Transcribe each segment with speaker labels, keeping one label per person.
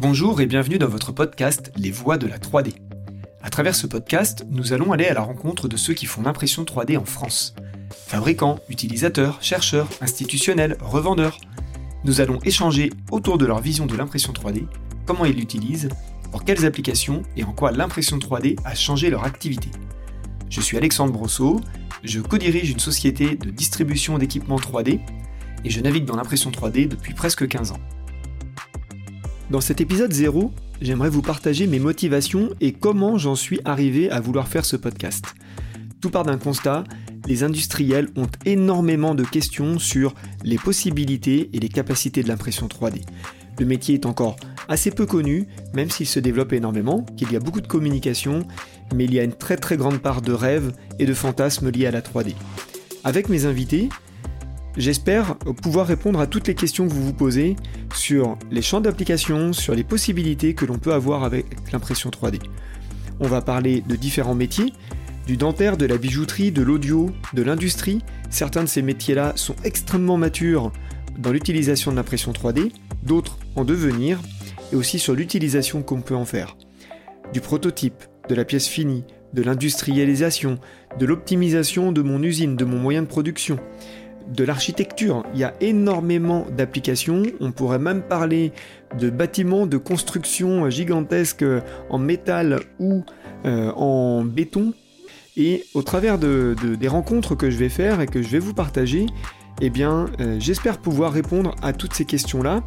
Speaker 1: Bonjour et bienvenue dans votre podcast Les Voix de la 3D. À travers ce podcast, nous allons aller à la rencontre de ceux qui font l'impression 3D en France. Fabricants, utilisateurs, chercheurs, institutionnels, revendeurs. Nous allons échanger autour de leur vision de l'impression 3D, comment ils l'utilisent, pour quelles applications et en quoi l'impression 3D a changé leur activité. Je suis Alexandre Brosseau, je co-dirige une société de distribution d'équipements 3D et je navigue dans l'impression 3D depuis presque 15 ans. Dans cet épisode 0, j'aimerais vous partager mes motivations et comment j'en suis arrivé à vouloir faire ce podcast. Tout part d'un constat, les industriels ont énormément de questions sur les possibilités et les capacités de l'impression 3D. Le métier est encore assez peu connu, même s'il se développe énormément, qu'il y a beaucoup de communication, mais il y a une très très grande part de rêves et de fantasmes liés à la 3D. Avec mes invités, J'espère pouvoir répondre à toutes les questions que vous vous posez sur les champs d'application, sur les possibilités que l'on peut avoir avec l'impression 3D. On va parler de différents métiers, du dentaire, de la bijouterie, de l'audio, de l'industrie. Certains de ces métiers-là sont extrêmement matures dans l'utilisation de l'impression 3D, d'autres en devenir, et aussi sur l'utilisation qu'on peut en faire. Du prototype, de la pièce finie, de l'industrialisation, de l'optimisation de mon usine, de mon moyen de production, de l'architecture. Il y a énormément d'applications. On pourrait même parler de bâtiments de construction gigantesques en métal ou euh, en béton. Et au travers de, des rencontres que je vais faire et que je vais vous partager, eh euh, j'espère pouvoir répondre à toutes ces questions-là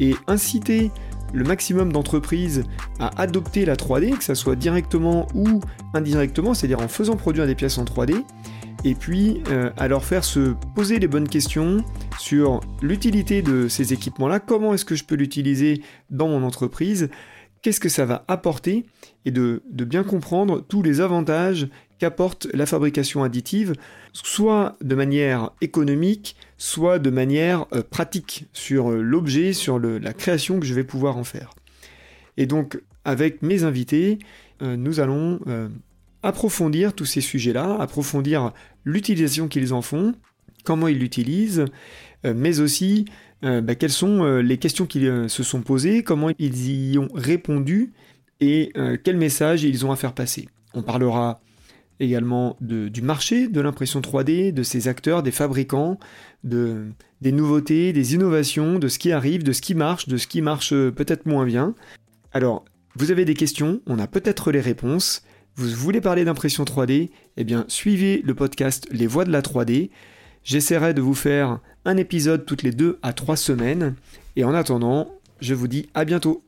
Speaker 1: et inciter le maximum d'entreprises à adopter la 3D, que ce soit directement ou indirectement, c'est-à-dire en faisant produire des pièces en 3D, et puis euh, à leur faire se poser les bonnes questions sur l'utilité de ces équipements-là, comment est-ce que je peux l'utiliser dans mon entreprise, qu'est-ce que ça va apporter, et de, bien comprendre tous les avantages qu'apporte la fabrication additive, soit de manière économique, soit de manière euh, pratique sur euh, l'objet, sur la création que je vais pouvoir en faire. Et donc, avec mes invités, nous allons approfondir tous ces sujets-là, approfondir l'utilisation qu'ils en font, comment ils l'utilisent, euh, mais aussi euh, bah, quelles sont euh, les questions qu'ils se sont posées, comment ils y ont répondu et quel message ils ont à faire passer. On parlera également du marché de l'impression 3D, de ses acteurs, des fabricants, de, des nouveautés, des innovations, de ce qui arrive, de ce qui marche, de ce qui marche peut-être moins bien. Alors, vous avez des questions, on a peut-être les réponses. Vous voulez parler d'impression 3D Eh bien, suivez le podcast Les Voix de la 3D. J'essaierai de vous faire un épisode toutes les deux à trois semaines. Et en attendant, je vous dis à bientôt.